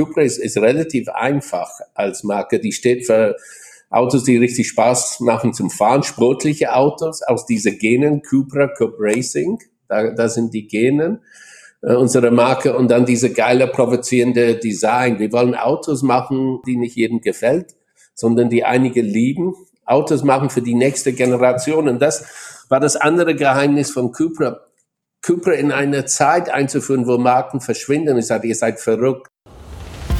Cupra ist, ist relativ einfach als Marke. Die steht für Autos, die richtig Spaß machen zum Fahren, sportliche Autos aus dieser Genen, Cupra, Cup Racing, da, da sind die Genen äh, unsere Marke und dann diese geile provozierende Design. Wir wollen Autos machen, die nicht jedem gefällt, sondern die einige lieben. Autos machen für die nächste Generation und das war das andere Geheimnis von Cupra. Cupra in eine Zeit einzuführen, wo Marken verschwinden. Ich sage, ihr seid verrückt.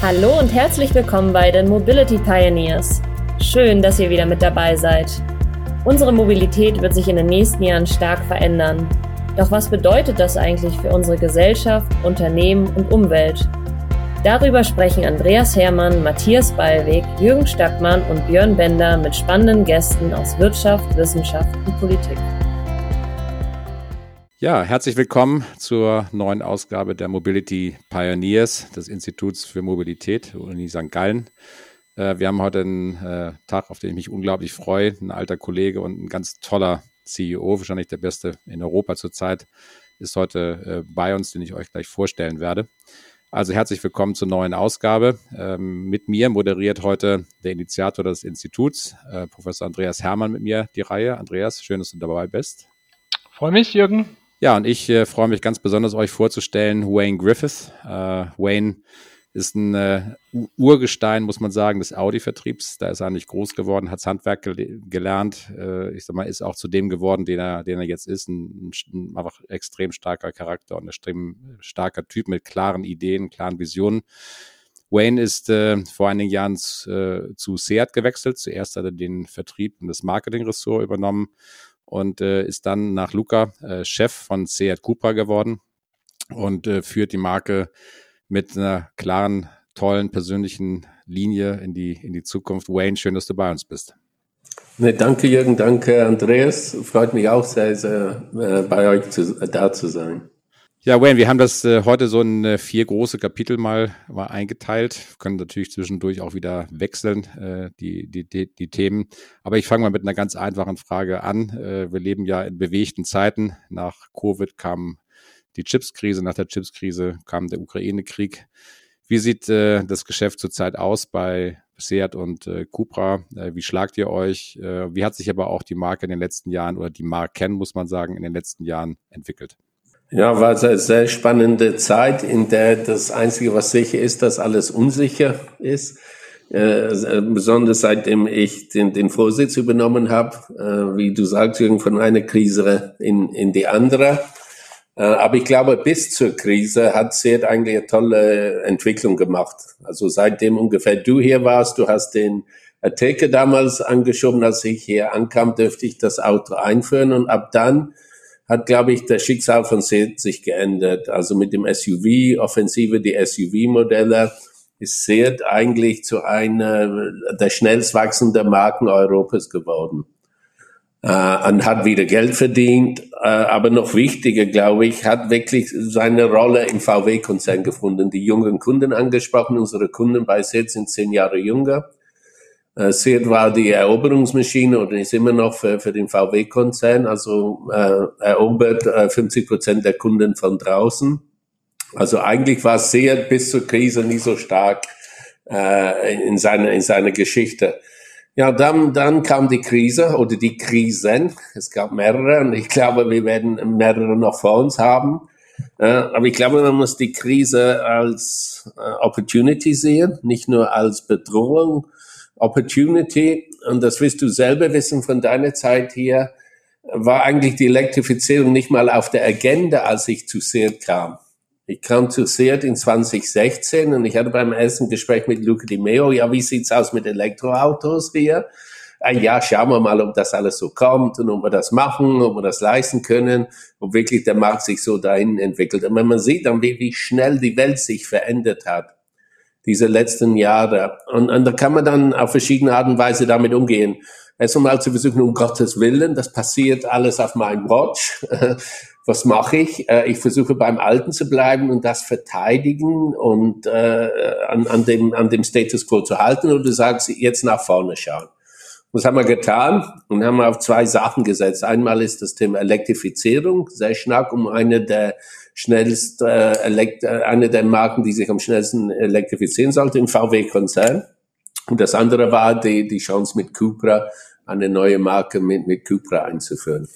Hallo und herzlich willkommen bei den Mobility Pioneers. Schön, dass ihr wieder mit dabei seid. Unsere Mobilität wird sich in den nächsten Jahren stark verändern. Doch was bedeutet das eigentlich für unsere Gesellschaft, Unternehmen und Umwelt? Darüber sprechen Andreas Hermann, Matthias Ballweg, Jürgen Stackmann und Björn Bender mit spannenden Gästen aus Wirtschaft, Wissenschaft und Politik. Ja, herzlich willkommen zur neuen Ausgabe der Mobility Pioneers des Instituts für Mobilität, Uni St. Gallen. Äh, wir haben heute einen äh, Tag, auf den ich mich unglaublich freue. Ein alter Kollege und ein ganz toller CEO, wahrscheinlich der beste in Europa zurzeit, ist heute äh, bei uns, den ich euch gleich vorstellen werde. Also herzlich willkommen zur neuen Ausgabe. Ähm, mit mir moderiert heute der Initiator des Instituts, Professor Andreas Hermann mit mir die Reihe. Andreas, schön, dass du dabei bist. Freue mich, Jürgen. Ja, und ich äh, freue mich ganz besonders, euch vorzustellen, Wayne Griffith. Äh, Wayne ist ein äh, Urgestein, muss man sagen, des Audi-Vertriebs. Da ist er nicht groß geworden, hat Handwerk gel gelernt. Äh, ich sag mal, ist auch zu dem geworden, den er, den er jetzt ist. Ein, ein einfach extrem starker Charakter und ein extrem starker Typ mit klaren Ideen, klaren Visionen. Wayne ist äh, vor einigen Jahren äh, zu Seat gewechselt. Zuerst hat er den Vertrieb und das Marketing-Ressort übernommen und äh, ist dann nach Luca äh, Chef von Seat Cupra geworden und äh, führt die Marke mit einer klaren, tollen, persönlichen Linie in die, in die Zukunft. Wayne, schön, dass du bei uns bist. Ne, danke Jürgen, danke Andreas. Freut mich auch sehr, sehr äh, bei euch zu, äh, da zu sein. Ja, Wayne, wir haben das äh, heute so in äh, vier große Kapitel mal, mal eingeteilt. Wir können natürlich zwischendurch auch wieder wechseln, äh, die, die, die, die Themen. Aber ich fange mal mit einer ganz einfachen Frage an. Äh, wir leben ja in bewegten Zeiten. Nach Covid kam die Chipskrise, nach der Chipskrise kam der Ukraine-Krieg. Wie sieht äh, das Geschäft zurzeit aus bei Seat und äh, Cupra? Äh, wie schlagt ihr euch? Äh, wie hat sich aber auch die Marke in den letzten Jahren oder die Marken, muss man sagen, in den letzten Jahren entwickelt? Ja, war eine sehr spannende Zeit, in der das Einzige, was sicher ist, dass alles unsicher ist. Äh, besonders seitdem ich den, den Vorsitz übernommen habe, äh, wie du sagst, von einer Krise in, in die andere. Äh, aber ich glaube, bis zur Krise hat Seat eigentlich eine tolle Entwicklung gemacht. Also seitdem ungefähr du hier warst, du hast den Ateca damals angeschoben, als ich hier ankam, dürfte ich das Auto einführen und ab dann hat, glaube ich, das Schicksal von Seat sich geändert. Also mit dem SUV-Offensive, die SUV-Modelle, ist Seat eigentlich zu einer der schnellst wachsenden Marken Europas geworden äh, und hat wieder Geld verdient. Äh, aber noch wichtiger, glaube ich, hat wirklich seine Rolle im VW-Konzern gefunden. Die jungen Kunden angesprochen. Unsere Kunden bei Seat sind zehn Jahre jünger. Äh, Seat war die Eroberungsmaschine oder ist immer noch für, für den VW-Konzern. Also äh, erobert äh, 50 Prozent der Kunden von draußen. Also eigentlich war Seat bis zur Krise nie so stark äh, in seiner in seiner Geschichte. Ja, dann, dann kam die Krise oder die Krisen. Es gab mehrere und ich glaube, wir werden mehrere noch vor uns haben. Äh, aber ich glaube, man muss die Krise als äh, Opportunity sehen, nicht nur als Bedrohung. Opportunity, und das wirst du selber wissen von deiner Zeit hier, war eigentlich die Elektrifizierung nicht mal auf der Agenda, als ich zu SEAT kam. Ich kam zu Seat in 2016 und ich hatte beim ersten Gespräch mit Luca Di Meo, ja, wie sieht's aus mit Elektroautos hier? Ja, schauen wir mal, ob das alles so kommt und ob wir das machen, ob wir das leisten können, ob wirklich der Markt sich so dahin entwickelt. Und wenn man sieht dann, wie, wie schnell die Welt sich verändert hat, diese letzten Jahre. Und, und da kann man dann auf verschiedene Art und Weise damit umgehen. Erst einmal zu versuchen, um Gottes Willen, das passiert alles auf meinem Watch. was mache ich? Äh, ich versuche beim Alten zu bleiben und das verteidigen und äh, an, an, dem, an dem Status quo zu halten oder du sagst, jetzt nach vorne schauen. Das haben wir getan und haben auf zwei Sachen gesetzt. Einmal ist das Thema Elektrifizierung sehr stark, um eine der schnellst äh, elekt äh, eine der Marken, die sich am schnellsten elektrifizieren sollte im VW-Konzern. Und das andere war die, die Chance mit Cupra, eine neue Marke mit, mit Cupra einzuführen.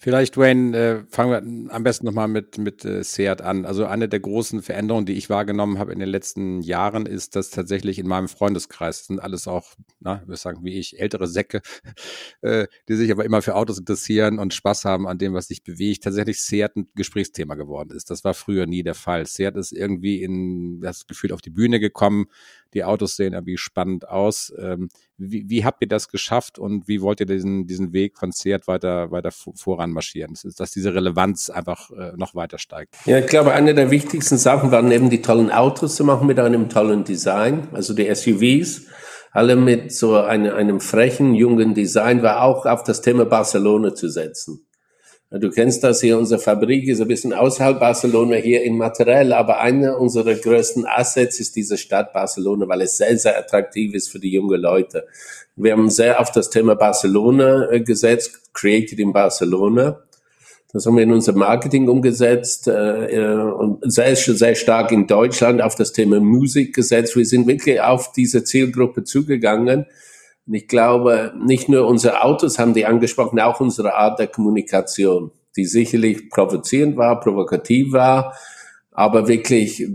Vielleicht, Wayne, äh, fangen wir am besten nochmal mit, mit äh, Seat an. Also eine der großen Veränderungen, die ich wahrgenommen habe in den letzten Jahren, ist, dass tatsächlich in meinem Freundeskreis, sind alles auch, na, wir sagen wie ich, ältere Säcke, äh, die sich aber immer für Autos interessieren und Spaß haben an dem, was sich bewegt, tatsächlich Seat ein Gesprächsthema geworden ist. Das war früher nie der Fall. Seat ist irgendwie in das Gefühl auf die Bühne gekommen, die Autos sehen irgendwie spannend aus. Ähm, wie, wie habt ihr das geschafft und wie wollt ihr diesen, diesen Weg von Seat weiter, weiter voran marschieren? Dass diese Relevanz einfach äh, noch weiter steigt? Ja, ich glaube, eine der wichtigsten Sachen waren eben die tollen Autos zu machen mit einem tollen Design, also die SUVs alle mit so einem, einem frechen, jungen Design, war auch auf das Thema Barcelona zu setzen. Du kennst das hier, unsere Fabrik ist ein bisschen außerhalb Barcelona hier in Material, aber einer unserer größten Assets ist diese Stadt Barcelona, weil es sehr, sehr attraktiv ist für die jungen Leute. Wir haben sehr auf das Thema Barcelona äh, gesetzt, Created in Barcelona. Das haben wir in unser Marketing umgesetzt äh, äh, und sehr, sehr stark in Deutschland auf das Thema Musik gesetzt. Wir sind wirklich auf diese Zielgruppe zugegangen und ich glaube, nicht nur unsere Autos haben die angesprochen, auch unsere Art der Kommunikation, die sicherlich provozierend war, provokativ war, aber wirklich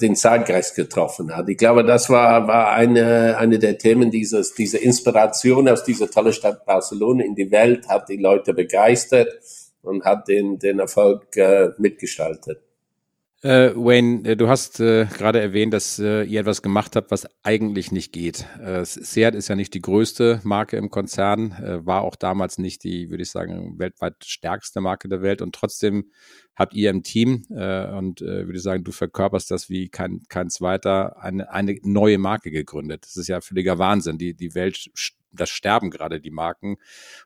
den Zeitgeist getroffen hat. Ich glaube, das war, war eine, eine der Themen dieses, diese Inspiration aus dieser tolle Stadt Barcelona in die Welt hat die Leute begeistert und hat den, den Erfolg äh, mitgestaltet. Äh, Wayne, äh, du hast äh, gerade erwähnt, dass äh, ihr etwas gemacht habt, was eigentlich nicht geht. Äh, Seat ist ja nicht die größte Marke im Konzern, äh, war auch damals nicht die, würde ich sagen, weltweit stärkste Marke der Welt und trotzdem habt ihr im Team äh, und äh, würde ich sagen, du verkörperst das wie kein, kein zweiter, eine, eine neue Marke gegründet. Das ist ja völliger Wahnsinn. Die, die Welt das sterben gerade die Marken.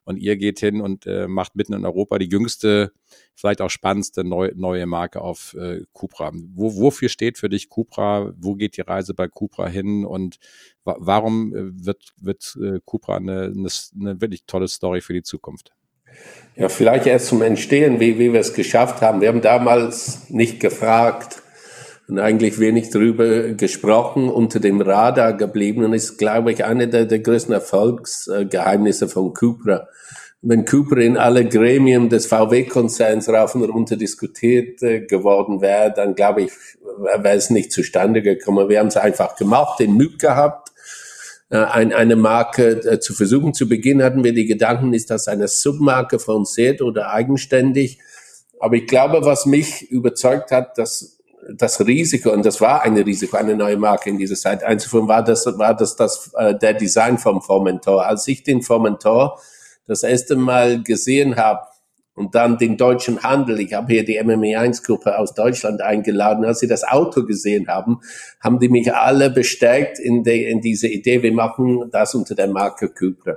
Und ihr geht hin und äh, macht mitten in Europa die jüngste, vielleicht auch spannendste neu, neue Marke auf äh, Cupra. Wo, wofür steht für dich Cupra? Wo geht die Reise bei Cupra hin? Und wa warum äh, wird, wird äh, Cupra eine, eine, eine wirklich tolle Story für die Zukunft? Ja, vielleicht erst zum Entstehen, wie, wie wir es geschafft haben. Wir haben damals nicht gefragt, und eigentlich wenig darüber gesprochen, unter dem Radar geblieben und ist, glaube ich, eine der, der größten Erfolgsgeheimnisse von Cupra. Wenn Cupra in alle Gremien des VW-Konzerns rauf und runter diskutiert äh, geworden wäre, dann glaube ich, wäre es nicht zustande gekommen. Wir haben es einfach gemacht, den Mut gehabt, äh, ein, eine Marke äh, zu versuchen. Zu Beginn hatten wir die Gedanken, ist das eine Submarke von Seat oder eigenständig? Aber ich glaube, was mich überzeugt hat, dass das Risiko, und das war ein Risiko, eine neue Marke in dieser Zeit einzuführen, war das, war das, das äh, der Design vom Formentor. Als ich den Formentor das erste Mal gesehen habe und dann den deutschen Handel, ich habe hier die MME1-Gruppe aus Deutschland eingeladen, als sie das Auto gesehen haben, haben die mich alle bestärkt in, de, in diese Idee, wir machen das unter der Marke Cupra.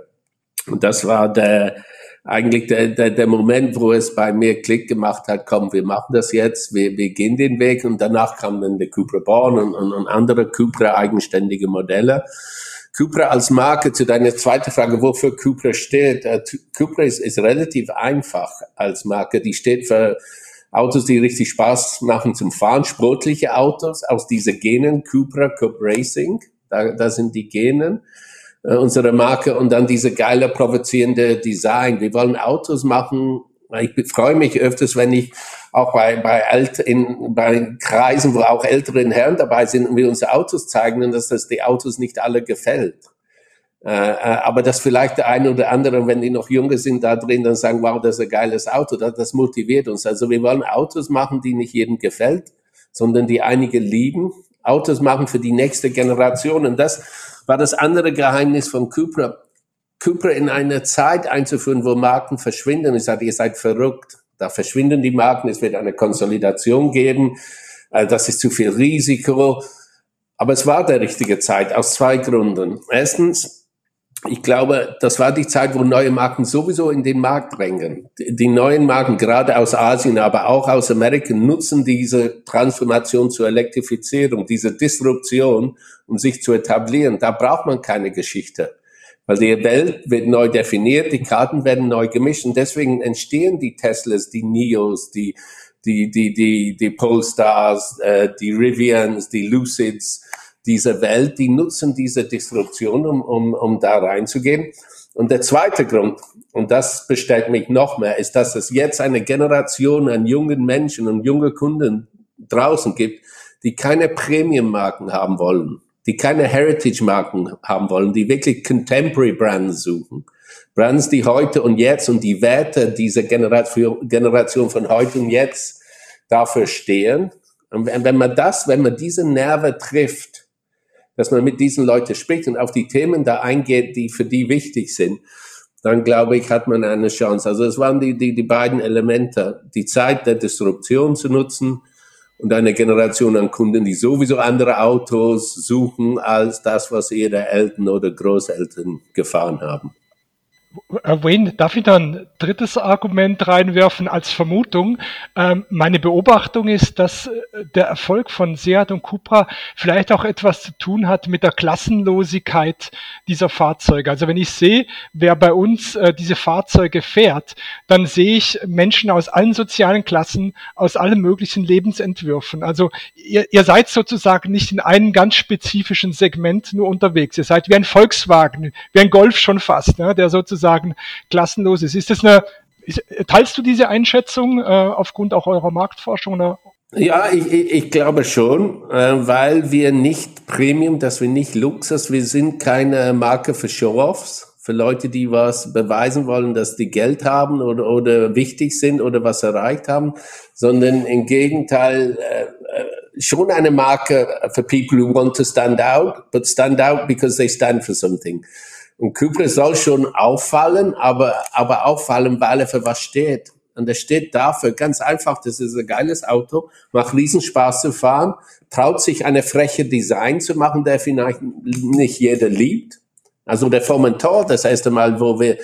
Und das war der, eigentlich der, der, der Moment, wo es bei mir Klick gemacht hat, komm, wir machen das jetzt, wir, wir gehen den Weg und danach kam dann der Cupra Born und, und, und andere Cupra eigenständige Modelle. Cupra als Marke, zu deiner zweiten Frage, wofür Cupra steht. Uh, Cupra ist, ist relativ einfach als Marke. Die steht für Autos, die richtig Spaß machen zum Fahren, sportliche Autos aus diese Genen, Cupra Cup Racing, da, da sind die Genen äh, unsere Marke und dann diese geile provozierende Design. Wir wollen Autos machen. Ich freue mich öfters, wenn ich auch bei, bei, Alt in, bei Kreisen, wo auch ältere Herren dabei sind und wir unsere Autos zeigen und dass das die Autos nicht alle gefällt. Äh, äh, aber dass vielleicht der eine oder andere, wenn die noch jünger sind, da drin dann sagen, wow, das ist ein geiles Auto, das, das motiviert uns. Also wir wollen Autos machen, die nicht jedem gefällt, sondern die einige lieben. Autos machen für die nächste Generation. Und das war das andere Geheimnis von Cupra. Cupra in eine Zeit einzuführen, wo Marken verschwinden. Ich sage, ihr seid verrückt. Da verschwinden die Marken, es wird eine Konsolidation geben. Äh, das ist zu viel Risiko. Aber es war der richtige Zeit aus zwei Gründen. Erstens, ich glaube, das war die Zeit, wo neue Marken sowieso in den Markt drängen. Die neuen Marken, gerade aus Asien, aber auch aus Amerika, nutzen diese Transformation zur Elektrifizierung, diese Disruption, um sich zu etablieren. Da braucht man keine Geschichte. Weil die Welt wird neu definiert, die Karten werden neu gemischt und deswegen entstehen die Teslas, die Nios, die die, die, die, die Polestars, äh, die Rivians, die Lucids dieser Welt, die nutzen diese Disruption, um, um, um da reinzugehen. Und der zweite Grund, und das bestellt mich noch mehr, ist, dass es jetzt eine Generation an jungen Menschen und junge Kunden draußen gibt, die keine Premium-Marken haben wollen, die keine Heritage-Marken haben wollen, die wirklich Contemporary Brands suchen. Brands, die heute und jetzt und die Werte dieser Generation, Generation von heute und jetzt dafür stehen. Und wenn man das, wenn man diese Nerven trifft, dass man mit diesen Leuten spricht und auf die Themen da eingeht, die für die wichtig sind, dann glaube ich, hat man eine Chance. Also es waren die, die, die beiden Elemente, die Zeit der Disruption zu nutzen und eine Generation an Kunden, die sowieso andere Autos suchen als das, was ihre Eltern oder Großeltern gefahren haben. Wayne, darf ich da ein drittes Argument reinwerfen als Vermutung? Ähm, meine Beobachtung ist, dass äh, der Erfolg von Seat und Cupra vielleicht auch etwas zu tun hat mit der Klassenlosigkeit dieser Fahrzeuge. Also wenn ich sehe, wer bei uns äh, diese Fahrzeuge fährt, dann sehe ich Menschen aus allen sozialen Klassen, aus allen möglichen Lebensentwürfen. Also ihr, ihr seid sozusagen nicht in einem ganz spezifischen Segment nur unterwegs. Ihr seid wie ein Volkswagen, wie ein Golf schon fast, ne, der sozusagen sozusagen klassenlos ist. Ist das eine, ist, teilst du diese Einschätzung äh, aufgrund auch eurer Marktforschung? Oder? Ja, ich, ich, ich glaube schon, äh, weil wir nicht Premium, dass wir nicht Luxus, wir sind keine Marke für Show-offs für Leute, die was beweisen wollen, dass die Geld haben oder, oder wichtig sind oder was erreicht haben, sondern im Gegenteil äh, äh schon eine Marke for people who want to stand out, but stand out because they stand for something. Und Cupra soll schon auffallen, aber, aber auffallen, weil er für was steht. Und er steht dafür ganz einfach, das ist ein geiles Auto, macht riesen Spaß zu fahren, traut sich eine freche Design zu machen, der vielleicht nicht jeder liebt. Also der Formentor, das erste Mal, wo wir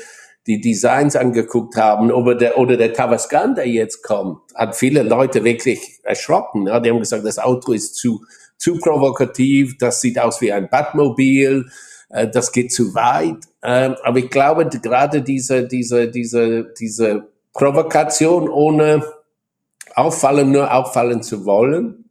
die Designs angeguckt haben, oder der, oder der Tavascan, der jetzt kommt, hat viele Leute wirklich erschrocken. Ja, die haben gesagt, das Auto ist zu, zu provokativ, das sieht aus wie ein Batmobil, äh, das geht zu weit. Ähm, aber ich glaube, gerade diese, diese, diese, diese Provokation ohne auffallen, nur auffallen zu wollen.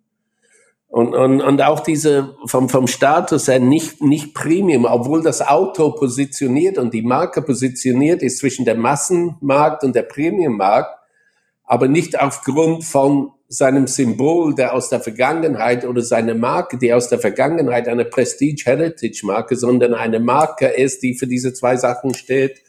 Und, und, und auch diese vom, vom Status her nicht, nicht Premium, obwohl das Auto positioniert und die Marke positioniert ist zwischen der Massenmarkt und der Premiummarkt, aber nicht aufgrund von seinem Symbol, der aus der Vergangenheit oder seine Marke, die aus der Vergangenheit eine Prestige-Heritage-Marke, sondern eine Marke ist, die für diese zwei Sachen steht,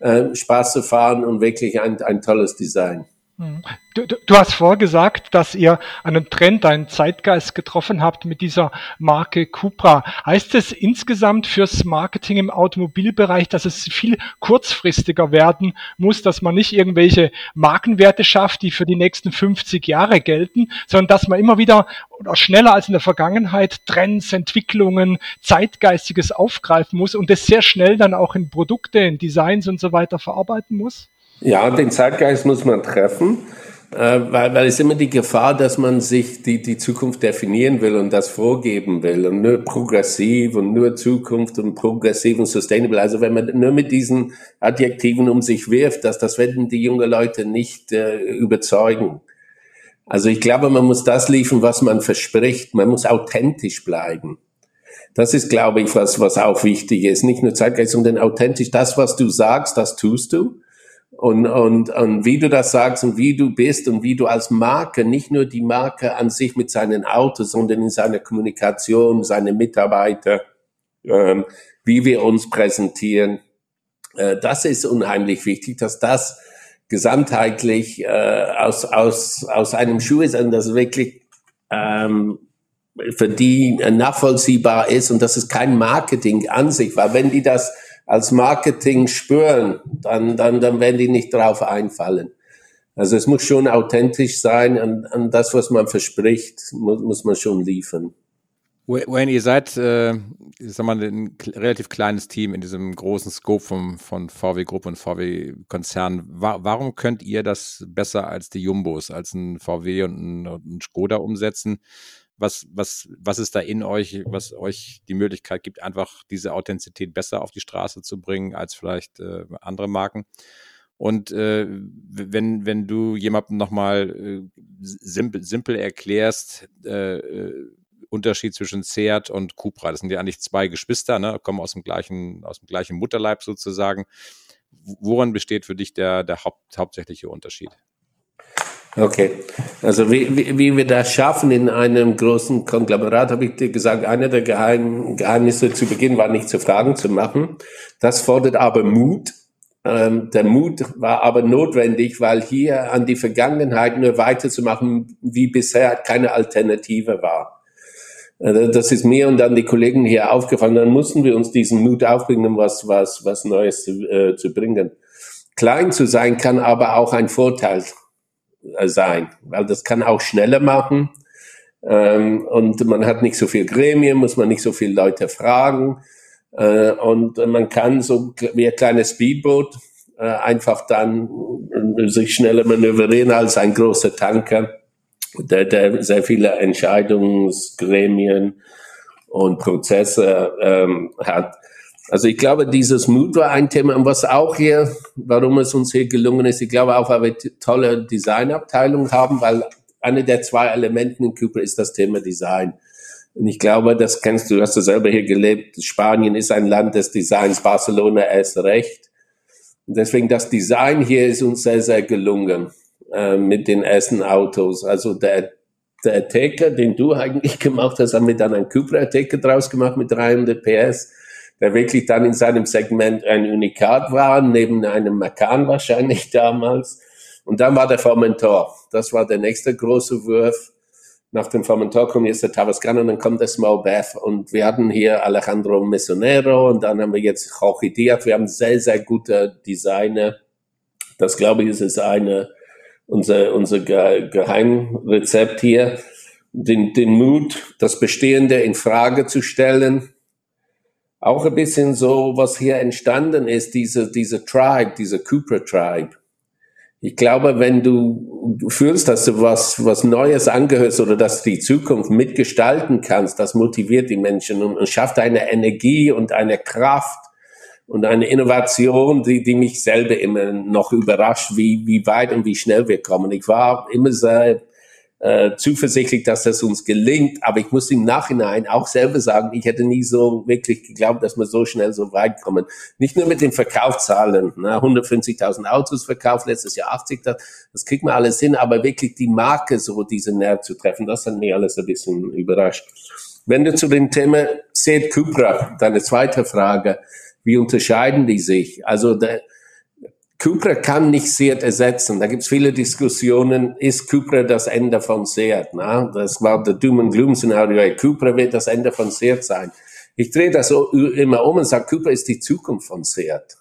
äh, Spaß zu fahren und wirklich ein, ein tolles Design. Mhm. Du, du, du, hast vorgesagt, dass ihr einen Trend, einen Zeitgeist getroffen habt mit dieser Marke Cupra. Heißt es insgesamt fürs Marketing im Automobilbereich, dass es viel kurzfristiger werden muss, dass man nicht irgendwelche Markenwerte schafft, die für die nächsten 50 Jahre gelten, sondern dass man immer wieder oder schneller als in der Vergangenheit Trends, Entwicklungen, Zeitgeistiges aufgreifen muss und es sehr schnell dann auch in Produkte, in Designs und so weiter verarbeiten muss? Ja, den Zeitgeist muss man treffen, äh, weil, weil es immer die Gefahr, dass man sich die, die Zukunft definieren will und das vorgeben will und nur progressiv und nur Zukunft und progressiv und sustainable. Also wenn man nur mit diesen Adjektiven um sich wirft, dass das werden die jungen Leute nicht äh, überzeugen. Also ich glaube, man muss das liefern, was man verspricht. Man muss authentisch bleiben. Das ist, glaube ich, was, was auch wichtig ist. Nicht nur Zeitgeist, sondern authentisch. Das, was du sagst, das tust du. Und, und, und wie du das sagst und wie du bist und wie du als Marke, nicht nur die Marke an sich mit seinen Autos, sondern in seiner Kommunikation, seine Mitarbeiter, ähm, wie wir uns präsentieren, äh, das ist unheimlich wichtig, dass das gesamtheitlich äh, aus, aus, aus einem Schuh ist und das wirklich ähm, für die nachvollziehbar ist und das ist kein Marketing an sich, weil wenn die das als Marketing spüren, dann, dann, dann werden die nicht drauf einfallen. Also es muss schon authentisch sein und, und das, was man verspricht, muss, muss man schon liefern. Wayne, ihr seid, äh, ich sag mal, ein relativ kleines Team in diesem großen Scope vom, von VW Gruppe und VW Konzern. Wa warum könnt ihr das besser als die Jumbos, als ein VW und ein, und ein Skoda umsetzen? Was, was, was ist da in euch, was euch die Möglichkeit gibt, einfach diese Authentizität besser auf die Straße zu bringen als vielleicht äh, andere Marken? Und äh, wenn, wenn du jemandem nochmal äh, simpel, simpel erklärst, äh, äh, Unterschied zwischen Seat und Cupra, das sind ja eigentlich zwei Geschwister, ne, kommen aus dem gleichen, aus dem gleichen Mutterleib sozusagen. Woran besteht für dich der, der Haupt, hauptsächliche Unterschied? Okay, also wie, wie, wie wir das schaffen in einem großen Konglomerat, habe ich dir gesagt, einer der Geheim, Geheimnisse zu Beginn war nicht zu Fragen zu machen. Das fordert aber Mut. Ähm, der Mut war aber notwendig, weil hier an die Vergangenheit nur weiterzumachen, wie bisher keine Alternative war. Äh, das ist mir und dann die Kollegen hier aufgefallen. Dann mussten wir uns diesen Mut aufbringen, was, was, was Neues zu, äh, zu bringen. Klein zu sein kann aber auch ein Vorteil sein, weil das kann auch schneller machen. Ähm, und man hat nicht so viel Gremien, muss man nicht so viele Leute fragen. Äh, und man kann so wie ein kleines Speedboot äh, einfach dann äh, sich schneller manövrieren als ein großer Tanker, der, der sehr viele Entscheidungsgremien und Prozesse ähm, hat. Also ich glaube, dieses Mut war ein Thema, und was auch hier, warum es uns hier gelungen ist, ich glaube auch, weil wir tolle Designabteilung haben, weil eine der zwei Elementen in Cooper ist das Thema Design. Und ich glaube, das kennst du, du hast du selber hier gelebt. Spanien ist ein Land des Designs, Barcelona erst recht. Und deswegen das Design hier ist uns sehr, sehr gelungen äh, mit den ersten Autos. Also der, der Ateca, den du eigentlich gemacht hast, haben wir dann einen Cupra Ateca draus gemacht mit 300 PS der wirklich dann in seinem Segment ein Unikat war, neben einem Macan wahrscheinlich damals. Und dann war der Formentor. Das war der nächste große Wurf. Nach dem Formentor kommt jetzt der Tavascan und dann kommt der Small Beth. Und wir hatten hier Alejandro Mesonero und dann haben wir jetzt Jorge Diaz. Wir haben sehr, sehr gute Designer. Das glaube ich ist eine, unser, unser Geheimrezept hier. Den, den Mut, das Bestehende in Frage zu stellen, auch ein bisschen so, was hier entstanden ist, diese, diese Tribe, diese Cooper Tribe. Ich glaube, wenn du fühlst, dass du was, was Neues angehörst oder dass du die Zukunft mitgestalten kannst, das motiviert die Menschen und, und schafft eine Energie und eine Kraft und eine Innovation, die, die mich selber immer noch überrascht, wie, wie weit und wie schnell wir kommen. Ich war immer sehr äh, zuversichtlich, dass das uns gelingt. Aber ich muss im Nachhinein auch selber sagen, ich hätte nie so wirklich geglaubt, dass wir so schnell so weit kommen. Nicht nur mit den Verkaufszahlen, ne, 150.000 Autos verkauft, letztes Jahr 80, das, kriegt man alles hin, aber wirklich die Marke so, diese Nerv zu treffen, das hat mich alles ein bisschen überrascht. Wenn du zu dem Thema Seat Cupra, deine zweite Frage, wie unterscheiden die sich? Also der, Cupra kann nicht Seat ersetzen. Da gibt es viele Diskussionen. Ist Cupra das Ende von Seat? Na? Das war der Doom and Gloom Szenario. Cupra wird das Ende von Seat sein. Ich drehe das immer um und sage, Cupra ist die Zukunft von Seat.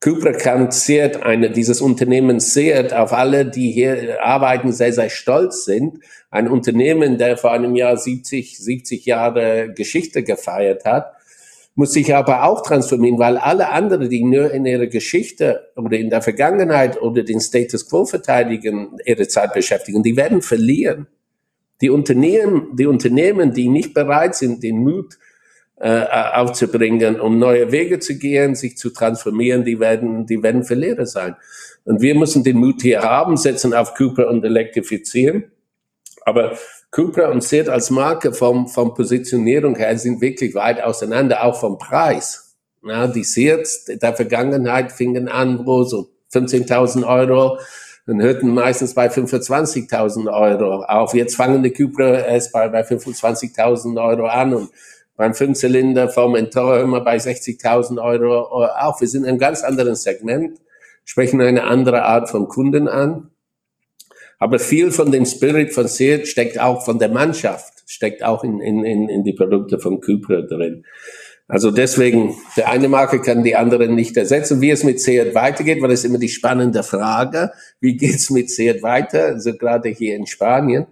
Cupra kann Seat, eine, dieses Unternehmen Seat, auf alle, die hier arbeiten, sehr, sehr stolz sind. Ein Unternehmen, der vor einem Jahr 70, 70 Jahre Geschichte gefeiert hat muss sich aber auch transformieren, weil alle anderen, die nur in ihrer Geschichte oder in der Vergangenheit oder den Status quo verteidigen, ihre Zeit beschäftigen, die werden verlieren. Die Unternehmen, die Unternehmen, die nicht bereit sind, den Mut äh, aufzubringen, um neue Wege zu gehen, sich zu transformieren, die werden, die werden Verlierer sein. Und wir müssen den Mut hier haben, setzen auf Cooper und elektrifizieren. Aber Cupra und Seat als Marke vom, vom Positionierung her sind wirklich weit auseinander, auch vom Preis. Ja, die Seats der Vergangenheit fingen an, wo so 15.000 Euro, dann hörten meistens bei 25.000 Euro auf. Jetzt fangen die Cupra erst bei, bei 25.000 Euro an und beim Fünfzylinder vom Mentor immer bei 60.000 Euro auf. Wir sind in einem ganz anderen Segment, sprechen eine andere Art von Kunden an. Aber viel von dem Spirit von Seat steckt auch von der Mannschaft, steckt auch in, in, in, in die Produkte von Cupra drin. Also deswegen, der eine Marke kann die andere nicht ersetzen. Wie es mit Seat weitergeht, weil das ist immer die spannende Frage. Wie geht's mit Seat weiter? Also gerade hier in Spanien.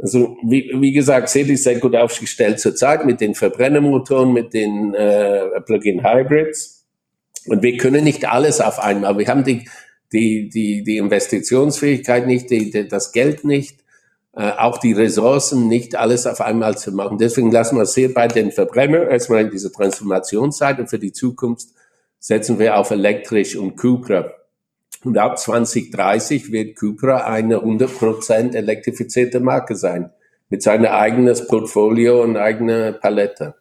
Also wie, wie gesagt, Seat ist sehr gut aufgestellt zurzeit mit den Verbrennermotoren, mit den äh, Plug-in-Hybrids. Und wir können nicht alles auf einmal. Wir haben die die, die, die Investitionsfähigkeit nicht, die, die, das Geld nicht, äh, auch die Ressourcen nicht alles auf einmal zu machen. Deswegen lassen wir es sehr bei den Verbrenner erstmal in dieser Transformationszeit und für die Zukunft setzen wir auf elektrisch und Cupra. Und ab 2030 wird Cupra eine 100% elektrifizierte Marke sein. Mit seinem eigenes Portfolio und eigener Palette.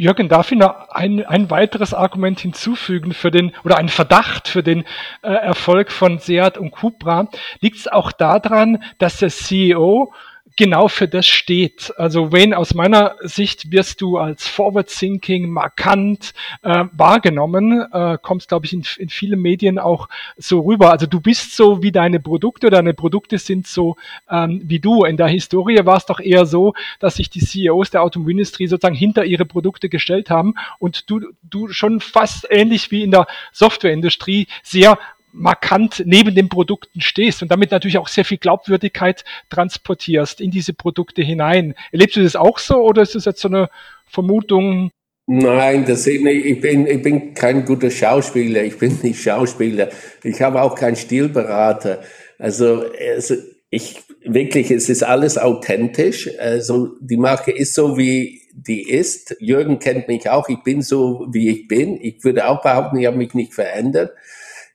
Jürgen, darf ich noch ein, ein weiteres Argument hinzufügen für den, oder einen Verdacht für den äh, Erfolg von Seat und Cupra? Liegt es auch daran, dass der CEO genau für das steht. Also Wayne, aus meiner Sicht wirst du als Forward Thinking markant äh, wahrgenommen, äh, kommst, glaube ich, in, in vielen Medien auch so rüber. Also du bist so wie deine Produkte, deine Produkte sind so ähm, wie du. In der Historie war es doch eher so, dass sich die CEOs der Automobilindustrie sozusagen hinter ihre Produkte gestellt haben und du, du schon fast ähnlich wie in der Softwareindustrie sehr markant neben den Produkten stehst und damit natürlich auch sehr viel Glaubwürdigkeit transportierst in diese Produkte hinein. Erlebst du das auch so oder ist das jetzt so eine Vermutung? Nein, das ich, bin, ich bin kein guter Schauspieler, ich bin nicht Schauspieler, ich habe auch keinen Stilberater. Also, also ich wirklich, es ist alles authentisch. Also die Marke ist so, wie die ist. Jürgen kennt mich auch, ich bin so, wie ich bin. Ich würde auch behaupten, ich habe mich nicht verändert.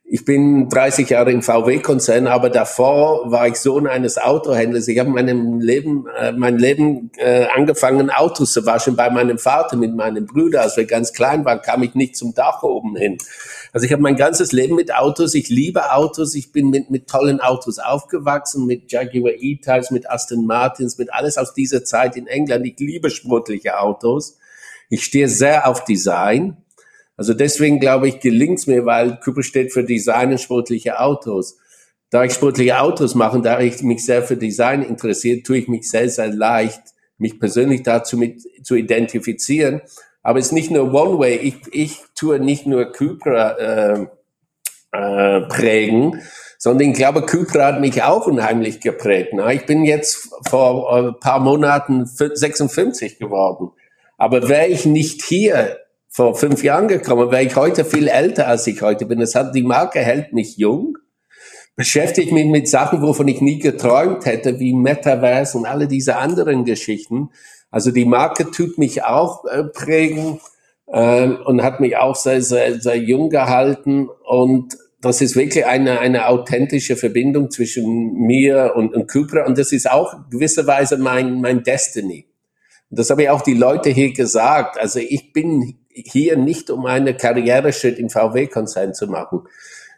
Ich bin 30 Jahre im VW-Konzern, aber davor war ich Sohn eines Autohändlers. Ich habe meinem Leben, äh, mein Leben äh, angefangen, Autos zu waschen bei meinem Vater mit meinem Bruder. Als wir ganz klein waren, kam ich nicht zum Dach oben hin. Also ich habe mein ganzes Leben mit Autos. Ich liebe Autos. Ich bin mit, mit tollen Autos aufgewachsen, mit Jaguar E-Types, mit Aston Martins, mit alles aus dieser Zeit in England. Ich liebe sportliche Autos. Ich stehe sehr auf Design. Also deswegen glaube ich, gelingt es mir, weil Cooper steht für Design und sportliche Autos. Da ich sportliche Autos mache, da ich mich sehr für Design interessiert, tue ich mich sehr, sehr leicht, mich persönlich dazu mit, zu identifizieren. Aber es ist nicht nur One-Way. Ich, ich tue nicht nur Cupra äh, äh, prägen, sondern ich glaube, Cupra hat mich auch unheimlich geprägt. Na, ich bin jetzt vor ein paar Monaten 56 geworden. Aber wäre ich nicht hier vor fünf Jahren gekommen, wäre ich heute viel älter, als ich heute bin. Das hat, die Marke hält mich jung, beschäftigt mich mit Sachen, wovon ich nie geträumt hätte, wie Metaverse und alle diese anderen Geschichten. Also die Marke tut mich auch äh, prägen äh, und hat mich auch sehr, sehr, sehr jung gehalten und das ist wirklich eine, eine authentische Verbindung zwischen mir und, und und das ist auch gewisserweise mein, mein Destiny. Das habe ich auch die Leute hier gesagt. Also ich bin hier nicht, um einen Karriereschritt im VW-Konzern zu machen.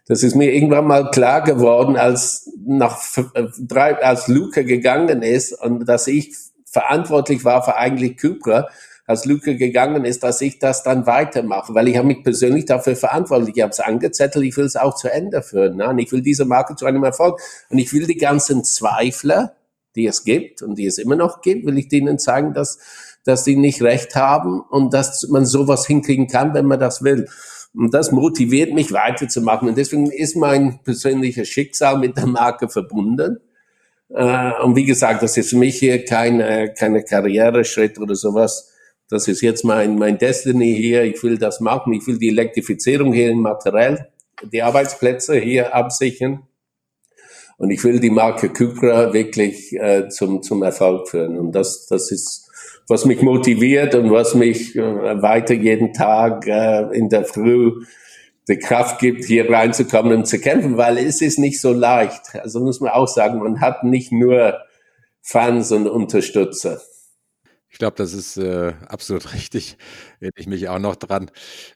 Das ist mir irgendwann mal klar geworden, als nach äh, drei, als Luca gegangen ist und dass ich verantwortlich war für eigentlich Cupra, als Luca gegangen ist, dass ich das dann weitermache, weil ich habe mich persönlich dafür verantwortlich. Ich habe es angezettelt, ich will es auch zu Ende führen. Ne? Und ich will diese Marke zu einem Erfolg. Und ich will die ganzen Zweifler, die es gibt und die es immer noch gibt, will ich denen zeigen, dass dass die nicht recht haben und dass man sowas hinkriegen kann, wenn man das will. Und das motiviert mich weiterzumachen. Und deswegen ist mein persönliches Schicksal mit der Marke verbunden. Äh, und wie gesagt, das ist für mich hier keine, keine Karriereschritt oder sowas. Das ist jetzt mein, mein Destiny hier. Ich will das machen. Ich will die Elektrifizierung hier im Material, die Arbeitsplätze hier absichern. Und ich will die Marke Cupra wirklich äh, zum, zum Erfolg führen. Und das, das ist was mich motiviert und was mich äh, weiter jeden Tag äh, in der Früh die Kraft gibt, hier reinzukommen und zu kämpfen, weil es ist nicht so leicht. Also muss man auch sagen, man hat nicht nur Fans und Unterstützer. Ich glaube, das ist äh, absolut richtig. Erinnere ich mich auch noch dran.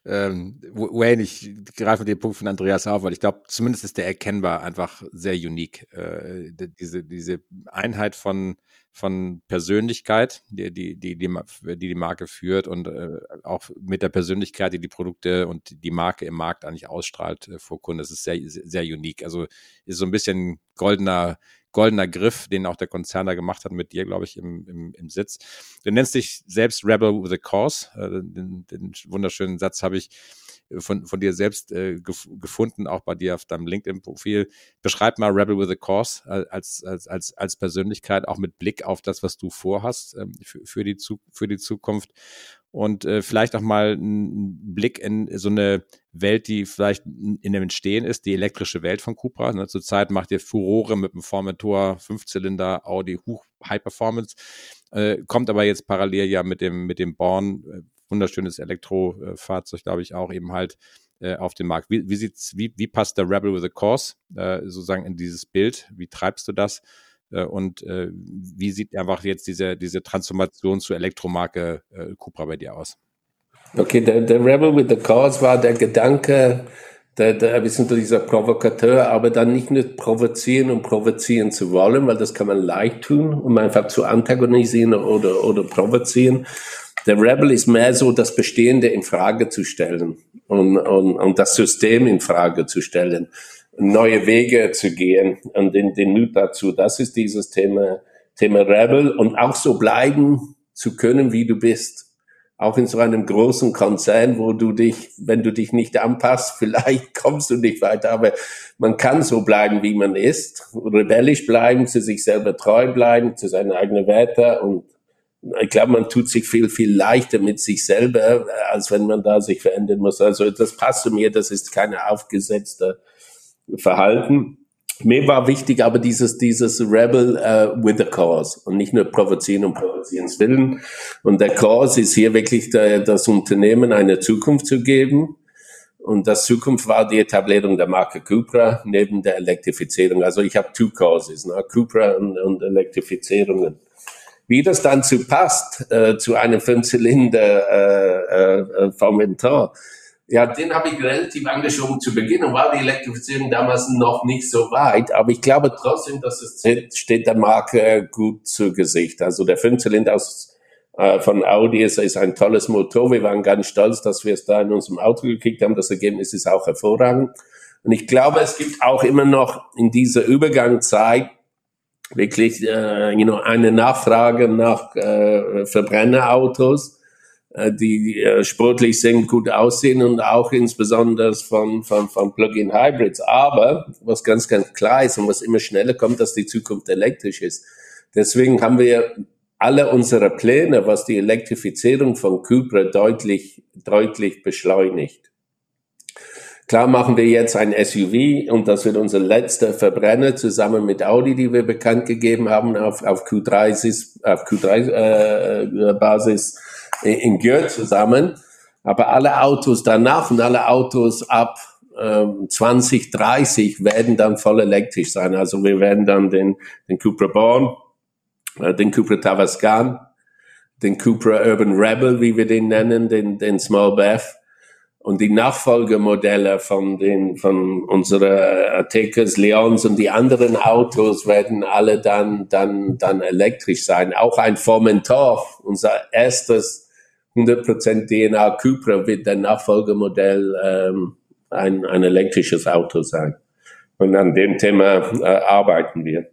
Ähm, Wayne, ich greife den Punkt von Andreas auf, weil ich glaube, zumindest ist der erkennbar einfach sehr unique. Äh, diese, diese Einheit von von Persönlichkeit, die die, die, die, die, die Marke führt und äh, auch mit der Persönlichkeit, die die Produkte und die Marke im Markt eigentlich ausstrahlt äh, vor Kunden. Das ist sehr, sehr unique. Also ist so ein bisschen goldener, goldener Griff, den auch der Konzern da gemacht hat mit dir, glaube ich, im, im, im Sitz. Du nennst dich selbst Rebel with a Cause. Äh, den, den wunderschönen Satz habe ich von, von dir selbst äh, gef gefunden, auch bei dir auf deinem LinkedIn-Profil. Beschreib mal Rebel with a Cause als, als, als, als Persönlichkeit, auch mit Blick auf das, was du vorhast ähm, für, für, die für die Zukunft. Und äh, vielleicht auch mal einen Blick in so eine Welt, die vielleicht in dem Entstehen ist, die elektrische Welt von Cupra. Ne, Zurzeit macht ihr Furore mit dem Formentor, Fünfzylinder, Audi, High Performance. Äh, kommt aber jetzt parallel ja mit dem, mit dem Born, äh, wunderschönes Elektrofahrzeug, glaube ich, auch eben halt äh, auf dem Markt. Wie, wie, sieht's, wie, wie passt der Rebel with a Cause äh, sozusagen in dieses Bild? Wie treibst du das? Äh, und äh, wie sieht einfach jetzt diese, diese Transformation zur Elektromarke äh, Cupra bei dir aus? Okay, der, der Rebel with the Cause war der Gedanke, der, der, wir sind dieser Provokateur, aber dann nicht nur provozieren und provozieren zu wollen, weil das kann man leicht tun, um einfach zu antagonisieren oder, oder provozieren. Der Rebel ist mehr so, das Bestehende in Frage zu stellen und, und, und das System in Frage zu stellen, neue Wege zu gehen und den, den Mut dazu. Das ist dieses Thema, Thema Rebel. Und auch so bleiben zu können, wie du bist. Auch in so einem großen Konzern, wo du dich, wenn du dich nicht anpasst, vielleicht kommst du nicht weiter, aber man kann so bleiben, wie man ist, rebellisch bleiben, zu sich selber treu bleiben, zu seinen eigenen Werten. Und ich glaube, man tut sich viel, viel leichter mit sich selber, als wenn man da sich verändern muss. Also das passt zu mir, das ist keine aufgesetzte Verhalten mir war wichtig aber dieses, dieses Rebel uh, with a Cause und nicht nur provozieren und provozieren willen. Und der Cause ist hier wirklich der, das Unternehmen eine Zukunft zu geben. Und das Zukunft war die Etablierung der Marke Cupra neben der Elektrifizierung. Also ich habe two causes, ne? Cupra und, und Elektrifizierungen. Wie das dann zu passt äh, zu einem Fünfzylinder äh, äh, vom Ventor, ja, den habe ich relativ angeschoben zu Beginn und war die Elektrifizierung damals noch nicht so weit. Aber ich glaube trotzdem, dass es steht der Marke gut zu Gesicht. Also der Fünfzylinder aus, äh, von Audi ist, ist ein tolles Motor. Wir waren ganz stolz, dass wir es da in unserem Auto gekriegt haben. Das Ergebnis ist auch hervorragend. Und ich glaube, es gibt auch immer noch in dieser Übergangszeit wirklich äh, you know, eine Nachfrage nach äh, Verbrennerautos äh, die äh, sportlich sind, gut aussehen und auch insbesondere von, von, von Plug-in Hybrids. Aber was ganz, ganz klar ist und was immer schneller kommt, dass die Zukunft elektrisch ist. Deswegen haben wir alle unsere Pläne, was die Elektrifizierung von Cupra deutlich, deutlich beschleunigt. Klar machen wir jetzt ein SUV und das wird unser letzter Verbrenner zusammen mit Audi, die wir bekannt gegeben haben auf, auf Q3, auf Q3 äh, Basis in Gür zusammen. Aber alle Autos danach und alle Autos ab ähm, 2030 werden dann voll elektrisch sein. Also wir werden dann den, den Cupra Born, äh, den Cupra Tavascan, den Cupra Urban Rebel, wie wir den nennen, den, den Small BEV und die Nachfolgemodelle von den, von unserer Atekas, Leons und die anderen Autos werden alle dann, dann, dann elektrisch sein. Auch ein Formentor, unser erstes 100% DNA Cupra wird der Nachfolgemodell ähm, ein, ein elektrisches Auto sein. Und an dem Thema äh, arbeiten wir.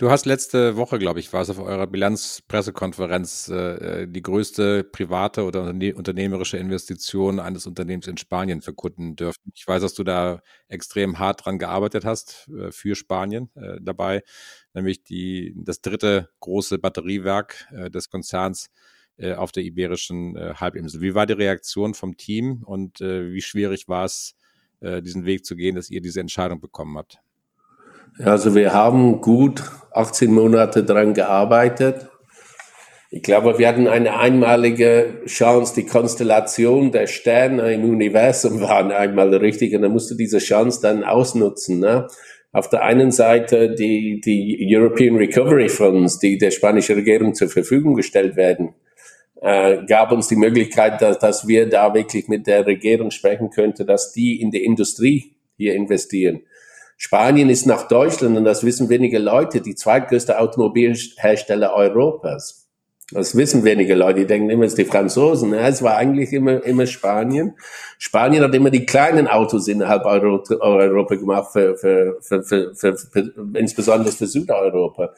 Du hast letzte Woche, glaube ich, war es auf eurer Bilanzpressekonferenz äh, die größte private oder unternehmerische Investition eines Unternehmens in Spanien verkunden dürfen. Ich weiß, dass du da extrem hart dran gearbeitet hast äh, für Spanien äh, dabei, nämlich die, das dritte große Batteriewerk äh, des Konzerns äh, auf der iberischen äh, Halbinsel. Wie war die Reaktion vom Team und äh, wie schwierig war es, äh, diesen Weg zu gehen, dass ihr diese Entscheidung bekommen habt? Also wir haben gut 18 Monate dran gearbeitet. Ich glaube, wir hatten eine einmalige Chance. Die Konstellation der Sterne im Universum waren einmal richtig und dann musst du diese Chance dann ausnutzen. Ne? Auf der einen Seite die, die European Recovery Funds, die der spanischen Regierung zur Verfügung gestellt werden äh, gab uns die Möglichkeit, dass, dass wir da wirklich mit der Regierung sprechen könnten, dass die in die Industrie hier investieren. Spanien ist nach Deutschland, und das wissen wenige Leute, die zweitgrößte Automobilhersteller Europas. Das wissen wenige Leute, die denken immer, es sind die Franzosen. Ja, es war eigentlich immer, immer Spanien. Spanien hat immer die kleinen Autos innerhalb Europa, Europa gemacht, für, für, für, für, für, für, insbesondere für Südeuropa.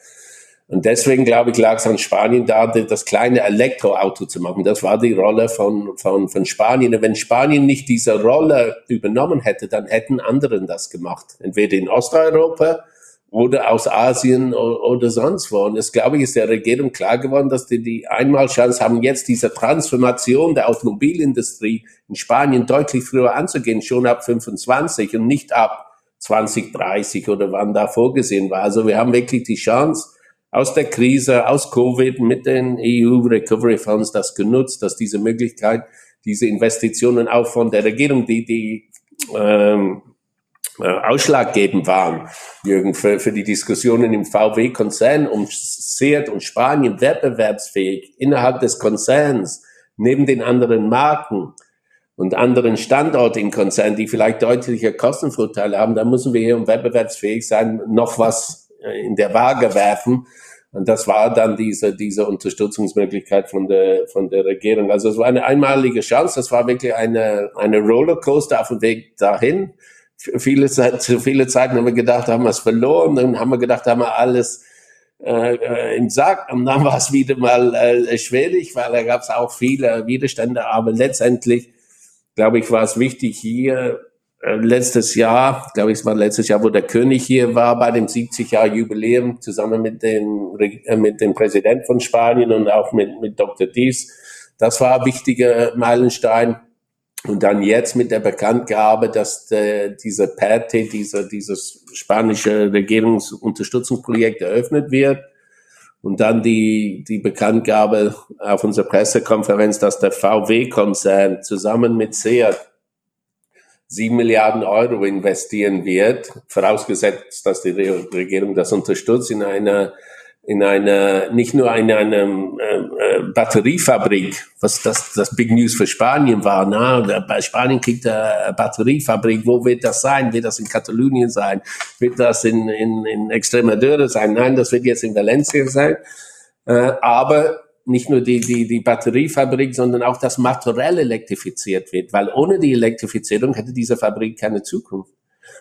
Und deswegen, glaube ich, lag es an Spanien da, das kleine Elektroauto zu machen. Das war die Rolle von, von, von Spanien. Und wenn Spanien nicht diese Rolle übernommen hätte, dann hätten anderen das gemacht. Entweder in Osteuropa oder aus Asien oder, sonst wo. Und das, glaube ich, ist der Regierung klar geworden, dass die die Einmalchance haben, jetzt diese Transformation der Automobilindustrie in Spanien deutlich früher anzugehen, schon ab 25 und nicht ab 2030 oder wann da vorgesehen war. Also wir haben wirklich die Chance, aus der Krise, aus Covid mit den EU Recovery Funds das genutzt, dass diese Möglichkeit diese Investitionen auch von der Regierung, die, die ähm, äh, ausschlaggebend waren, Jürgen, für, für die Diskussionen im VW-Konzern um Seat und Spanien wettbewerbsfähig innerhalb des Konzerns, neben den anderen Marken und anderen Standorten im Konzern, die vielleicht deutliche Kostenvorteile haben, da müssen wir hier, um wettbewerbsfähig sein, noch was in der Waage werfen. Und das war dann diese, diese Unterstützungsmöglichkeit von der, von der Regierung. Also es war eine einmalige Chance. Das war wirklich eine, eine Rollercoaster auf dem Weg dahin. Viele, zu viele Zeiten haben wir gedacht, haben wir es verloren. Dann haben wir gedacht, haben wir alles äh, äh im Sack. Und dann war es wieder mal äh, schwierig, weil da gab es auch viele Widerstände. Aber letztendlich, glaube ich, war es wichtig hier äh, letztes Jahr, glaube ich, es war letztes Jahr, wo der König hier war bei dem 70 Jahr Jubiläum zusammen mit dem äh, mit dem Präsident von Spanien und auch mit mit Dr. Dies. Das war ein wichtiger Meilenstein. Und dann jetzt mit der Bekanntgabe, dass äh, dieser PERTE, dieser, dieses spanische Regierungsunterstützungsprojekt eröffnet wird. Und dann die, die Bekanntgabe auf unserer Pressekonferenz, dass der VW-Konzern zusammen mit SEAT 7 Milliarden Euro investieren wird, vorausgesetzt, dass die Regierung das unterstützt, in einer in einer, nicht nur in einer äh, äh, Batteriefabrik, was das, das Big News für Spanien war. Na, bei Spanien kriegt eine Batteriefabrik. Wo wird das sein? Wird das in Katalonien sein? Wird das in, in, in Extremadura sein? Nein, das wird jetzt in Valencia sein. Äh, aber nicht nur die, die, die Batteriefabrik, sondern auch das Material elektrifiziert wird, weil ohne die Elektrifizierung hätte diese Fabrik keine Zukunft.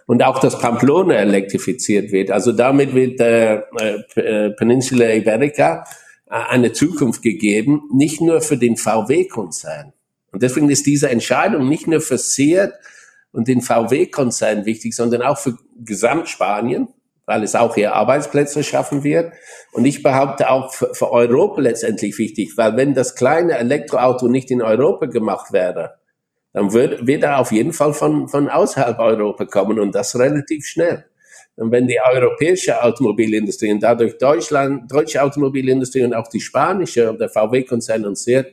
Und auch das Pamplona elektrifiziert wird. Also damit wird äh, äh, Peninsula Iberica äh, eine Zukunft gegeben, nicht nur für den VW-Konzern. Und deswegen ist diese Entscheidung nicht nur für Seat und den VW-Konzern wichtig, sondern auch für Gesamtspanien weil es auch hier Arbeitsplätze schaffen wird. Und ich behaupte auch für, Europa letztendlich wichtig, weil wenn das kleine Elektroauto nicht in Europa gemacht wäre, dann wird, wird er auf jeden Fall von, von außerhalb Europa kommen und das relativ schnell. Und wenn die europäische Automobilindustrie und dadurch Deutschland, deutsche Automobilindustrie und auch die spanische und der VW-Konzern uns sieht,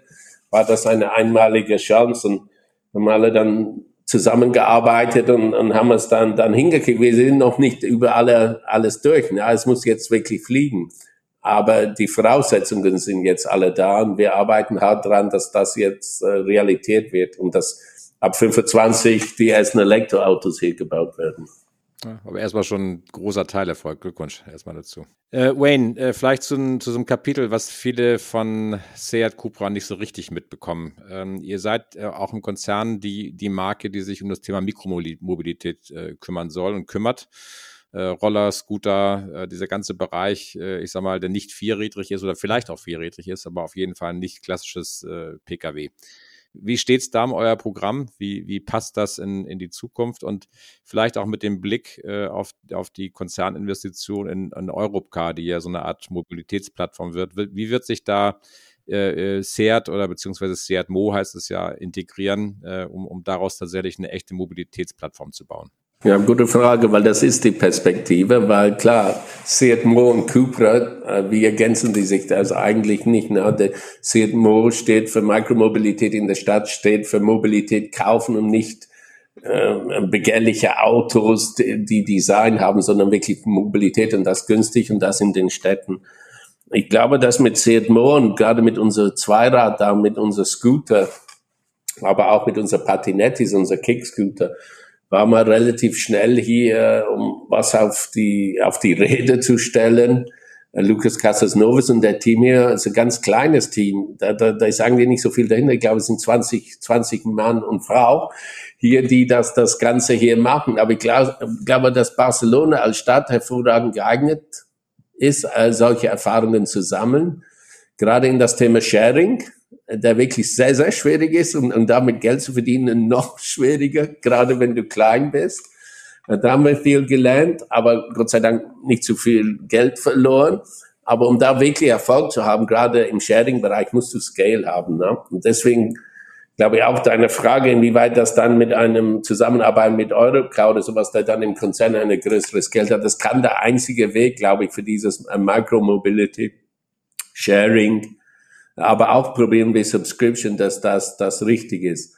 war das eine einmalige Chance und haben alle dann zusammengearbeitet und, und haben es dann, dann hingekriegt. Wir sind noch nicht über alle, alles durch. Ja, es muss jetzt wirklich fliegen. Aber die Voraussetzungen sind jetzt alle da und wir arbeiten hart dran, dass das jetzt äh, Realität wird und dass ab 25 die ersten Elektroautos hier gebaut werden. Ja, aber erstmal schon ein großer Teilerfolg. Glückwunsch erstmal dazu. Äh, Wayne, äh, vielleicht zu, zu so einem Kapitel, was viele von Seat Cupra nicht so richtig mitbekommen. Ähm, ihr seid äh, auch im Konzern die, die Marke, die sich um das Thema Mikromobilität äh, kümmern soll und kümmert. Äh, Roller, Scooter, äh, dieser ganze Bereich, ich sag mal, der nicht vierrädrig ist oder vielleicht auch vierrädrig ist, aber auf jeden Fall nicht klassisches Pkw. Wie steht es da um euer Programm? Wie, wie passt das in, in die Zukunft? Und vielleicht auch mit dem Blick äh, auf, auf die Konzerninvestition in, in Europcar, die ja so eine Art Mobilitätsplattform wird. Wie wird sich da äh, äh, Seat oder beziehungsweise Seat Mo heißt es ja, integrieren, äh, um, um daraus tatsächlich eine echte Mobilitätsplattform zu bauen? Ja, gute Frage, weil das ist die Perspektive, weil klar, Seat Mo und Cupra, äh, wie ergänzen die sich also eigentlich nicht. Ne? Seat Mo steht für Mikromobilität in der Stadt, steht für Mobilität kaufen und nicht äh, begehrliche Autos, die, Design haben, sondern wirklich Mobilität und das günstig und das in den Städten. Ich glaube, dass mit Seat Mo und gerade mit unser Zweirad da, mit unser Scooter, aber auch mit unser Patinettis, unser Kickscooter, war man relativ schnell hier, um was auf die, auf die Rede zu stellen. Äh, Lukas Casasnovas und der Team hier ist ein ganz kleines Team. Da, da, da ist eigentlich nicht so viel dahinter. Ich glaube, es sind 20, 20 Mann und Frau hier, die das, das Ganze hier machen. Aber ich glaube, glaube dass Barcelona als Stadt hervorragend geeignet ist, äh, solche Erfahrungen zu sammeln. Gerade in das Thema Sharing der wirklich sehr, sehr schwierig ist und, und damit Geld zu verdienen noch schwieriger, gerade wenn du klein bist. Da haben wir viel gelernt, aber Gott sei Dank nicht zu viel Geld verloren. Aber um da wirklich Erfolg zu haben, gerade im Sharing-Bereich, musst du Scale haben. Ne? Und deswegen glaube ich auch deine Frage, inwieweit das dann mit einem Zusammenarbeit mit Eurocloud oder sowas, der dann im Konzern eine größere Scale hat, das kann der einzige Weg, glaube ich, für dieses Micro-Mobility, Sharing, aber auch probieren wir Subscription, dass das, das richtig ist.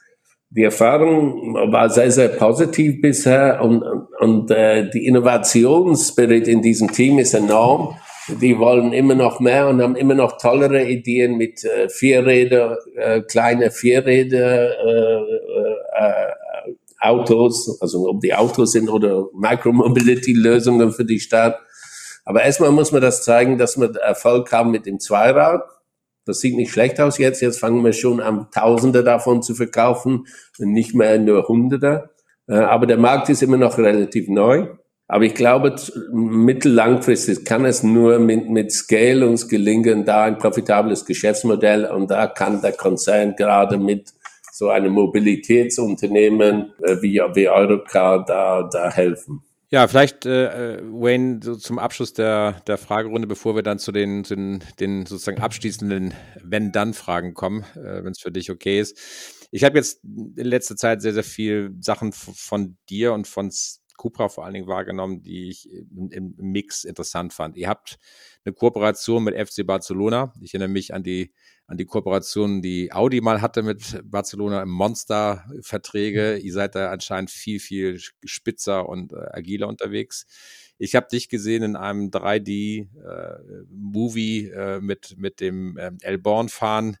Die Erfahrung war sehr, sehr positiv bisher und, und äh, die Innovationsspirit in diesem Team ist enorm. Die wollen immer noch mehr und haben immer noch tollere Ideen mit äh, Vierräder, äh, kleine Vierräder, äh, äh, Autos, also ob die Autos sind oder Micromobility-Lösungen für die Stadt. Aber erstmal muss man das zeigen, dass wir Erfolg haben mit dem Zweirad. Das sieht nicht schlecht aus jetzt. Jetzt fangen wir schon an, Tausende davon zu verkaufen und nicht mehr nur Hunderte. Äh, aber der Markt ist immer noch relativ neu. Aber ich glaube, mittellangfristig kann es nur mit, mit Scale uns gelingen, da ein profitables Geschäftsmodell und da kann der Konzern gerade mit so einem Mobilitätsunternehmen äh, wie, wie Eurocar da, da helfen. Ja, vielleicht, äh, äh, Wayne, so zum Abschluss der, der Fragerunde, bevor wir dann zu den, zu den, den sozusagen abschließenden Wenn-Dann-Fragen kommen, äh, wenn es für dich okay ist. Ich habe jetzt in letzter Zeit sehr, sehr viel Sachen von dir und von Cupra vor allen Dingen wahrgenommen, die ich im, im Mix interessant fand. Ihr habt eine Kooperation mit FC Barcelona. Ich erinnere mich an die an die Kooperation, die Audi mal hatte mit Barcelona im Monster-Verträge. Mhm. Ihr seid da anscheinend viel, viel spitzer und äh, agiler unterwegs. Ich habe dich gesehen in einem 3D-Movie äh, äh, mit, mit dem ähm, Elborn-Fahren.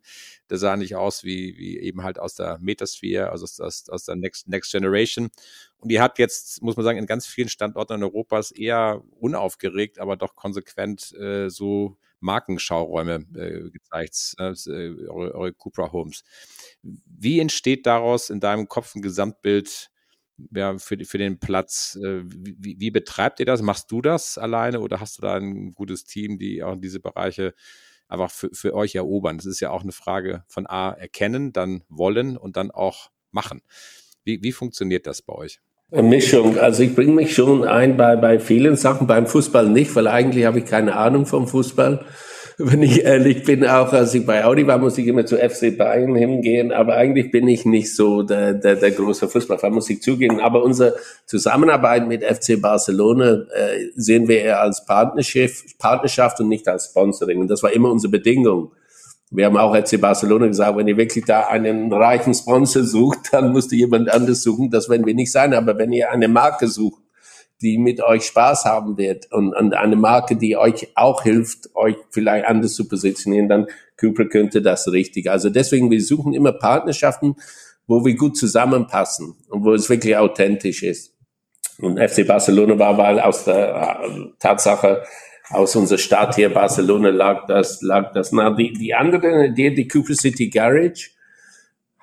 Der sah nicht aus wie, wie eben halt aus der Metasphere, also aus, aus der Next, Next Generation. Und ihr habt jetzt, muss man sagen, in ganz vielen Standorten in Europas eher unaufgeregt, aber doch konsequent äh, so Markenschauräume äh, gezeigt, äh, äh, eure, eure Cupra Homes. Wie entsteht daraus in deinem Kopf ein Gesamtbild ja, für, für den Platz? Äh, wie, wie betreibt ihr das? Machst du das alleine oder hast du da ein gutes Team, die auch diese Bereiche einfach für, für euch erobern? Das ist ja auch eine Frage von A, erkennen, dann wollen und dann auch machen. Wie, wie funktioniert das bei euch? Mischung. Also ich bringe mich schon ein bei, bei vielen Sachen, beim Fußball nicht, weil eigentlich habe ich keine Ahnung vom Fußball. Wenn ich ehrlich bin, auch als ich bei Audi war, muss ich immer zu FC Bayern hingehen, aber eigentlich bin ich nicht so der, der, der große Fußballfan, muss ich zugeben. Aber unsere Zusammenarbeit mit FC Barcelona äh, sehen wir eher als Partnerschaft, Partnerschaft und nicht als Sponsoring. Und das war immer unsere Bedingung. Wir haben auch FC Barcelona gesagt, wenn ihr wirklich da einen reichen Sponsor sucht, dann müsst ihr jemand anderes suchen. Das werden wir nicht sein. Aber wenn ihr eine Marke sucht, die mit euch Spaß haben wird und, und eine Marke, die euch auch hilft, euch vielleicht anders zu positionieren, dann Cooper könnte das richtig. Also deswegen, wir suchen immer Partnerschaften, wo wir gut zusammenpassen und wo es wirklich authentisch ist. Und FC Barcelona war, weil aus der Tatsache, aus unserer Stadt hier, Barcelona, lag das, lag das. Na, die, die andere Idee, die Cooper City Garage,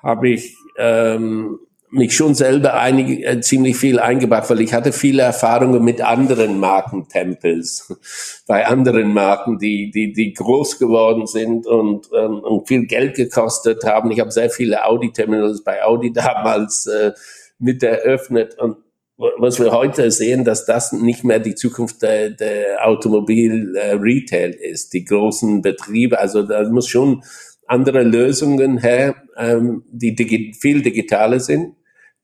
habe ich ähm, mich schon selber einig, äh, ziemlich viel eingebracht, weil ich hatte viele Erfahrungen mit anderen Markentempels, bei anderen Marken, die, die, die groß geworden sind und, ähm, und viel Geld gekostet haben. Ich habe sehr viele Audi-Terminals bei Audi damals äh, mit eröffnet und was wir heute sehen, dass das nicht mehr die Zukunft der, der Automobil-Retail ist, die großen Betriebe. Also da muss schon andere Lösungen her, ähm, die digi viel digitaler sind,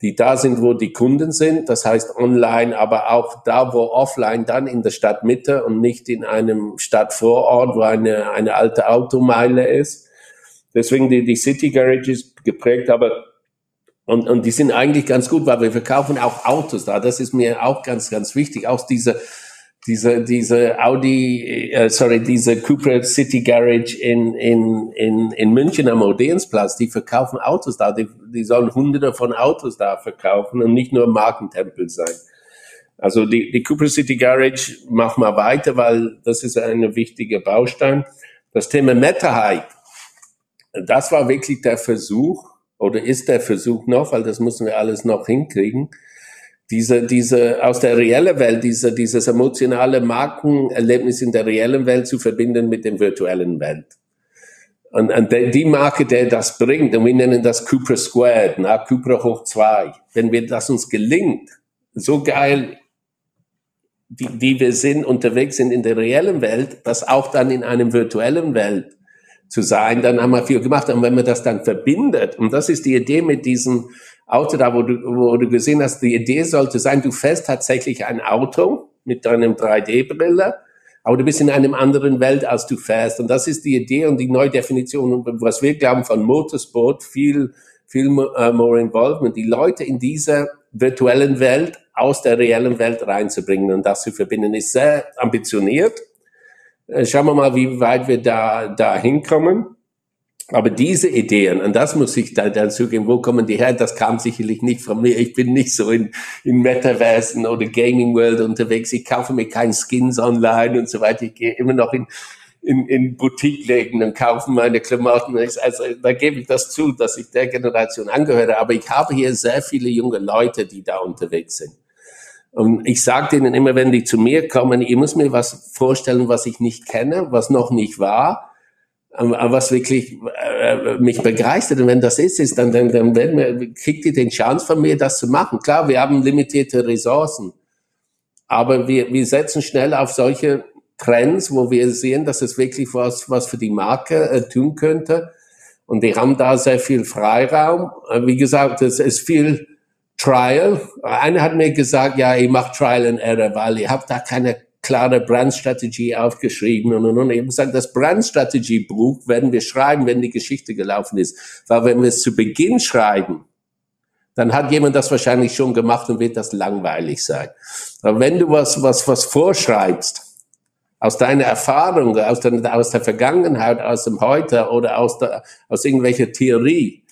die da sind, wo die Kunden sind. Das heißt online, aber auch da, wo offline, dann in der Stadtmitte und nicht in einem Stadtvorort, wo eine, eine alte Automeile ist. Deswegen die, die City Garage ist geprägt, aber und, und die sind eigentlich ganz gut, weil wir verkaufen auch Autos da. Das ist mir auch ganz, ganz wichtig. Auch diese, diese, diese Audi, äh, sorry, diese Cooper City Garage in, in, in, in München am Odeonsplatz, die verkaufen Autos da. Die, die sollen hunderte von Autos da verkaufen und nicht nur Markentempel sein. Also die, die Cooper City Garage machen wir weiter, weil das ist ein wichtiger Baustein. Das Thema Meta Hype, das war wirklich der Versuch, oder ist der Versuch noch, weil das müssen wir alles noch hinkriegen, diese, diese, aus der reellen Welt, diese, dieses emotionale Markenerlebnis in der reellen Welt zu verbinden mit der virtuellen Welt. Und, und die Marke, der das bringt, und wir nennen das Cooper Squared, na, Cooper hoch zwei. Wenn wir das uns gelingt, so geil, die, die wir sind, unterwegs sind in der reellen Welt, das auch dann in einem virtuellen Welt zu sein, dann haben wir viel gemacht. Und wenn man das dann verbindet, und das ist die Idee mit diesem Auto da, wo du, wo du gesehen hast, die Idee sollte sein, du fährst tatsächlich ein Auto mit deinem 3D-Brille aber du bist in einem anderen Welt, als du fährst. Und das ist die Idee und die Neudefinition, was wir glauben von Motorsport, viel, viel uh, more involvement, die Leute in dieser virtuellen Welt aus der reellen Welt reinzubringen und das zu verbinden, ist sehr ambitioniert. Äh, schauen wir mal, wie weit wir da, da hinkommen. Aber diese Ideen, und das muss ich da, dann zugeben, wo kommen die her? Das kam sicherlich nicht von mir. Ich bin nicht so in, in Metaversen oder Gaming World unterwegs. Ich kaufe mir keinen Skins online und so weiter. Ich gehe immer noch in, in, in Boutique-Läden und kaufe meine Klamotten. Also da gebe ich das zu, dass ich der Generation angehöre. Aber ich habe hier sehr viele junge Leute, die da unterwegs sind. Und ich sage denen immer, wenn die zu mir kommen, ich muss mir was vorstellen, was ich nicht kenne, was noch nicht war ähm, was wirklich äh, mich begeistert. Und wenn das ist, ist dann, dann, dann werden wir, kriegt ihr den Chance von mir, das zu machen. Klar, wir haben limitierte Ressourcen, aber wir, wir setzen schnell auf solche Trends, wo wir sehen, dass es wirklich was, was für die Marke äh, tun könnte. Und die haben da sehr viel Freiraum. Äh, wie gesagt, es ist viel Trial. Einer hat mir gesagt, ja, ich mache Trial and Error, weil ich habe da keine klare Brandstrategie aufgeschrieben und, und, und. Ich habe gesagt, das Brandstrategie-Buch werden wir schreiben, wenn die Geschichte gelaufen ist. Weil wenn wir es zu Beginn schreiben, dann hat jemand das wahrscheinlich schon gemacht und wird das langweilig sein. Aber wenn du was, was, was vorschreibst, aus deiner Erfahrung, aus der, aus der Vergangenheit, aus dem Heute oder aus, der, aus irgendwelcher Theorie,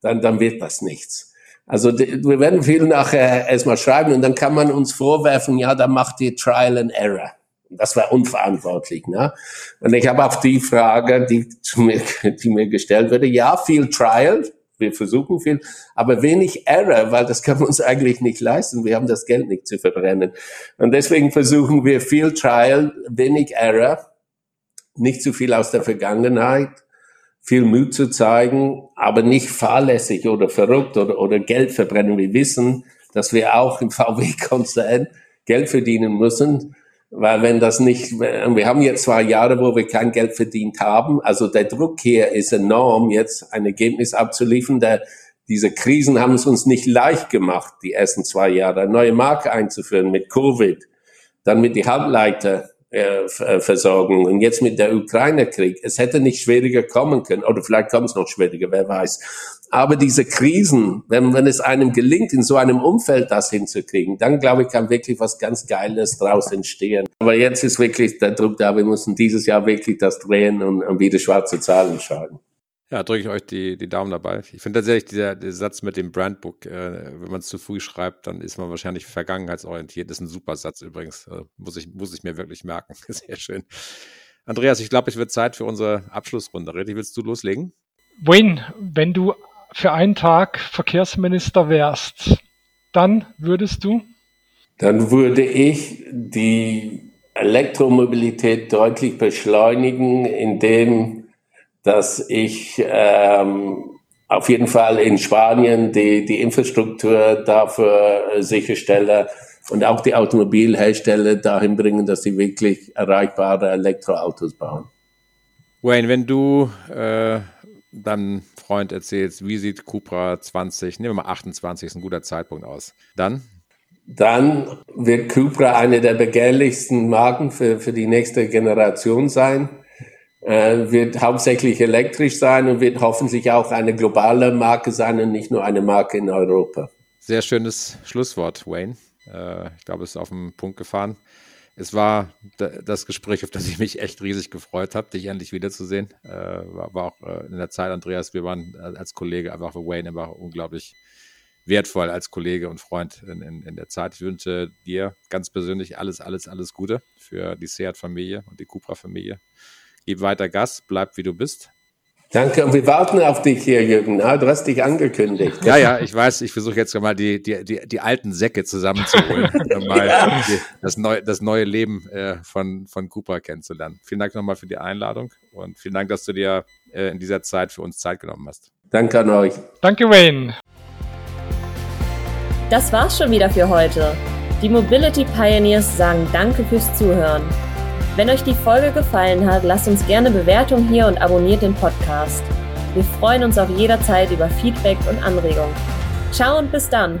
dann, dann wird das nichts. Also wir werden viel nachher erstmal schreiben und dann kann man uns vorwerfen, ja, da macht ihr Trial and Error. Das war unverantwortlich. Ne? Und ich habe auf die Frage, die, zu mir, die mir gestellt wurde, ja, viel Trial, wir versuchen viel, aber wenig Error, weil das können wir uns eigentlich nicht leisten. Wir haben das Geld nicht zu verbrennen. Und deswegen versuchen wir viel Trial, wenig Error, nicht zu viel aus der Vergangenheit viel Mut zu zeigen, aber nicht fahrlässig oder verrückt oder, oder Geld verbrennen. Wir wissen, dass wir auch im VW-Konzern Geld verdienen müssen, weil wenn das nicht, wir haben jetzt zwei Jahre, wo wir kein Geld verdient haben, also der Druck hier ist enorm, jetzt ein Ergebnis abzuliefern. Der, diese Krisen haben es uns nicht leicht gemacht, die ersten zwei Jahre, eine neue Marke einzuführen mit Covid, dann mit die Halbleiter, äh, äh, Versorgung. Und jetzt mit der Ukraine-Krieg, es hätte nicht schwieriger kommen können, oder vielleicht kommt es noch schwieriger, wer weiß. Aber diese Krisen, wenn, wenn es einem gelingt, in so einem Umfeld das hinzukriegen, dann glaube ich, kann wirklich was ganz Geiles draus entstehen. Aber jetzt ist wirklich der Druck da, wir müssen dieses Jahr wirklich das drehen und, und wieder schwarze Zahlen schreiben. Ja, drücke ich euch die, die Daumen dabei. Ich finde tatsächlich dieser, der Satz mit dem Brandbook, äh, wenn man es zu früh schreibt, dann ist man wahrscheinlich vergangenheitsorientiert. Das ist ein super Satz übrigens. Äh, muss, ich, muss ich mir wirklich merken. Sehr schön. Andreas, ich glaube, es wird Zeit für unsere Abschlussrunde. Richtig, willst du loslegen? Wayne, wenn du für einen Tag Verkehrsminister wärst, dann würdest du? Dann würde ich die Elektromobilität deutlich beschleunigen, indem dass ich ähm, auf jeden Fall in Spanien die, die Infrastruktur dafür äh, sicherstelle und auch die Automobilhersteller dahin bringen, dass sie wirklich erreichbare Elektroautos bauen. Wayne, wenn du äh, deinem Freund erzählst, wie sieht Cupra 20, nehmen wir mal 28, ist ein guter Zeitpunkt aus, dann? Dann wird Cupra eine der begehrlichsten Marken für, für die nächste Generation sein äh, wird hauptsächlich elektrisch sein und wird hoffentlich auch eine globale Marke sein und nicht nur eine Marke in Europa. Sehr schönes Schlusswort, Wayne. Äh, ich glaube, es ist auf den Punkt gefahren. Es war das Gespräch, auf das ich mich echt riesig gefreut habe, dich endlich wiederzusehen. Äh, war, war, auch äh, in der Zeit, Andreas, wir waren äh, als Kollege einfach für Wayne einfach unglaublich wertvoll als Kollege und Freund in, in, in, der Zeit. Ich wünsche dir ganz persönlich alles, alles, alles Gute für die Seat-Familie und die Cupra-Familie. Gib weiter Gas, bleib wie du bist. Danke und wir warten auf dich hier, Jürgen. Ah, du hast dich angekündigt. Ja, ja, ich weiß, ich versuche jetzt mal die, die, die, die alten Säcke zusammenzuholen, um mal ja. das, neue, das neue Leben äh, von, von Cooper kennenzulernen. Vielen Dank nochmal für die Einladung und vielen Dank, dass du dir äh, in dieser Zeit für uns Zeit genommen hast. Danke an euch. Danke, Wayne. Das war's schon wieder für heute. Die Mobility Pioneers sagen Danke fürs Zuhören. Wenn euch die Folge gefallen hat, lasst uns gerne Bewertung hier und abonniert den Podcast. Wir freuen uns auf jederzeit über Feedback und Anregungen. Ciao und bis dann!